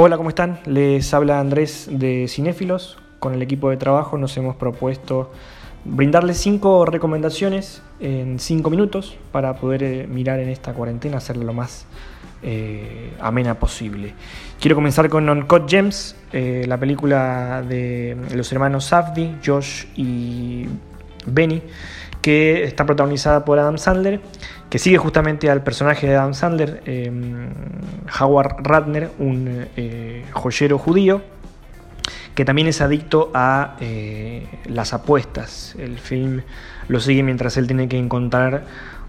Hola, ¿cómo están? Les habla Andrés de Cinéfilos. Con el equipo de trabajo nos hemos propuesto brindarles cinco recomendaciones en cinco minutos para poder eh, mirar en esta cuarentena, hacerlo lo más eh, amena posible. Quiero comenzar con Uncut Gems, eh, la película de los hermanos Safdie, Josh y Benny, que está protagonizada por Adam Sandler, que sigue justamente al personaje de Adam Sandler, Howard Ratner, un joyero judío que también es adicto a eh, las apuestas. El film lo sigue mientras él tiene que encontrar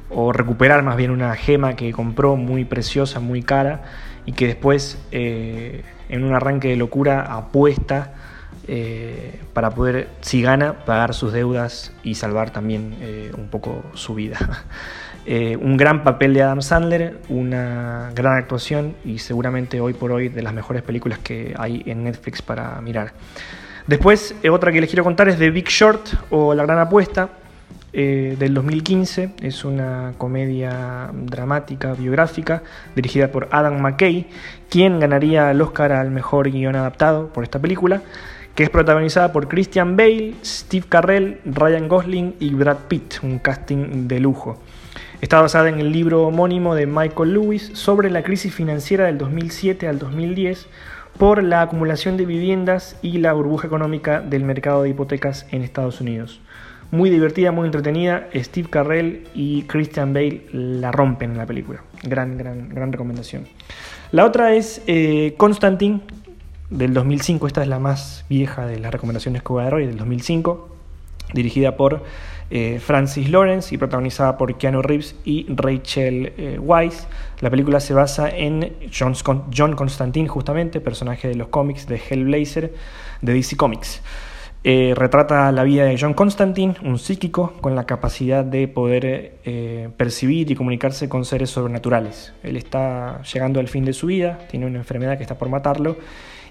o recuperar más bien una gema que compró muy preciosa, muy cara, y que después eh, en un arranque de locura apuesta eh, para poder, si gana, pagar sus deudas y salvar también un poco su vida. Eh, un gran papel de Adam Sandler, una gran actuación y seguramente hoy por hoy de las mejores películas que hay en Netflix para mirar. Después, eh, otra que les quiero contar es The Big Short o La Gran Apuesta eh, del 2015. Es una comedia dramática, biográfica, dirigida por Adam McKay, quien ganaría el Oscar al mejor guion adaptado por esta película que es protagonizada por Christian Bale, Steve Carrell, Ryan Gosling y Brad Pitt, un casting de lujo. Está basada en el libro homónimo de Michael Lewis sobre la crisis financiera del 2007 al 2010 por la acumulación de viviendas y la burbuja económica del mercado de hipotecas en Estados Unidos. Muy divertida, muy entretenida. Steve Carrell y Christian Bale la rompen en la película. Gran, gran, gran recomendación. La otra es eh, Constantine, del 2005. Esta es la más vieja de las recomendaciones que voy a dar hoy, del 2005. Dirigida por eh, Francis Lawrence y protagonizada por Keanu Reeves y Rachel eh, Weisz. La película se basa en John, Constantine, justamente, personaje de los cómics de Hellblazer de DC Comics. Eh, retrata la vida de John Constantine, un psíquico con la capacidad de poder percibir y comunicarse con seres sobrenaturales. Él está llegando al fin de su vida, tiene una enfermedad que está por matarlo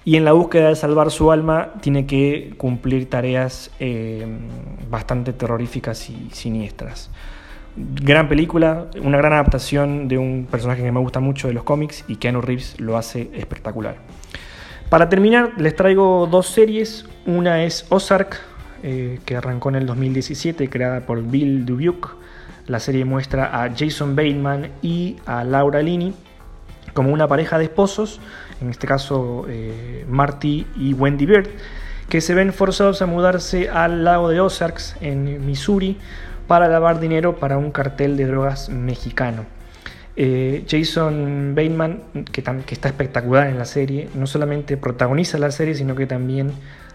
y en la búsqueda de salvar su alma tiene que cumplir tareas eh, bastante terroríficas y siniestras. Gran película, una gran adaptación de un personaje que me gusta mucho de los cómics y Keanu Reeves lo hace espectacular. Para terminar, les traigo dos series. Una es Ozark, eh, que arrancó en el 2017, creada por Bill Dubuque. La serie muestra a Jason Bateman y a Laura Linney como una pareja de esposos en este caso eh, Marty y Wendy Bird, que se ven forzados a mudarse al lago de Ozarks en Missouri para lavar dinero para un cartel de drogas mexicano. Eh, Jason Bateman, que, que, está espectacular en la serie, no solamente protagoniza la serie, sino que también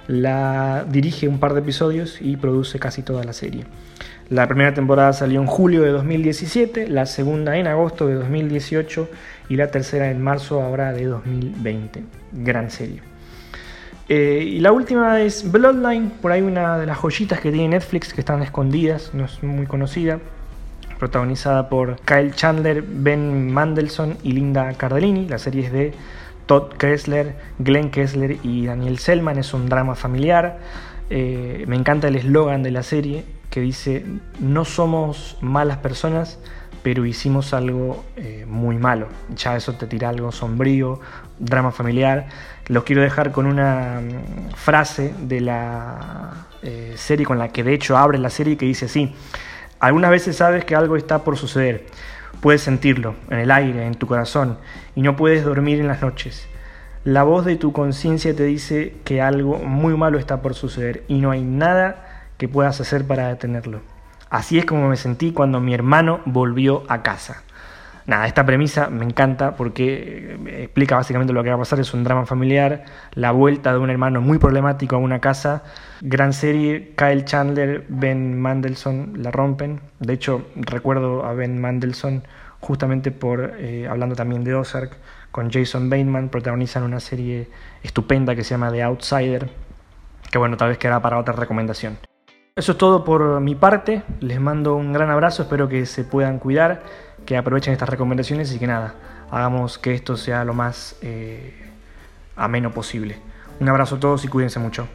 la dirige un par de episodios y produce casi toda la serie. La primera temporada salió en julio de 2017, la segunda en agosto de 2018 y la tercera en marzo ahora de 2020. Gran serie. Eh, y la última es Bloodline, por ahí una de las joyitas que tiene Netflix que están escondidas, no es muy conocida, protagonizada por Kyle Chandler, Ben Mandelson y Linda Cardellini. La serie es de Todd Kessler, Glenn Kessler y Daniel Selman, es un drama familiar. Eh, me encanta el eslogan de la serie que dice, no somos malas personas, pero hicimos algo eh, muy malo. Ya eso te tira algo sombrío, drama familiar. Los quiero dejar con una mm, frase de la eh, serie con la que de hecho abre la serie que dice así, algunas veces sabes que algo está por suceder, puedes sentirlo en el aire, en tu corazón, y no puedes dormir en las noches. La voz de tu conciencia te dice que algo muy malo está por suceder y no hay nada que puedas hacer para detenerlo. Así es como me sentí cuando mi hermano volvió a casa. Nada, esta premisa me encanta porque eh, explica básicamente lo que va a pasar. Es un drama familiar, la vuelta de un hermano muy problemático a una casa. Gran serie, Kyle Chandler, Ben Mandelson la rompen. De hecho, recuerdo a Ben Mandelson justamente por, eh, hablando también de Ozark, con Jason Bateman, protagonizan una serie estupenda que se llama The Outsider, que bueno, tal vez queda para otra recomendación. Eso es todo por mi parte. Les mando un gran abrazo. Espero que se puedan cuidar, que aprovechen estas recomendaciones y que nada, hagamos que esto sea lo más eh, ameno posible. Un abrazo a todos y cuídense mucho.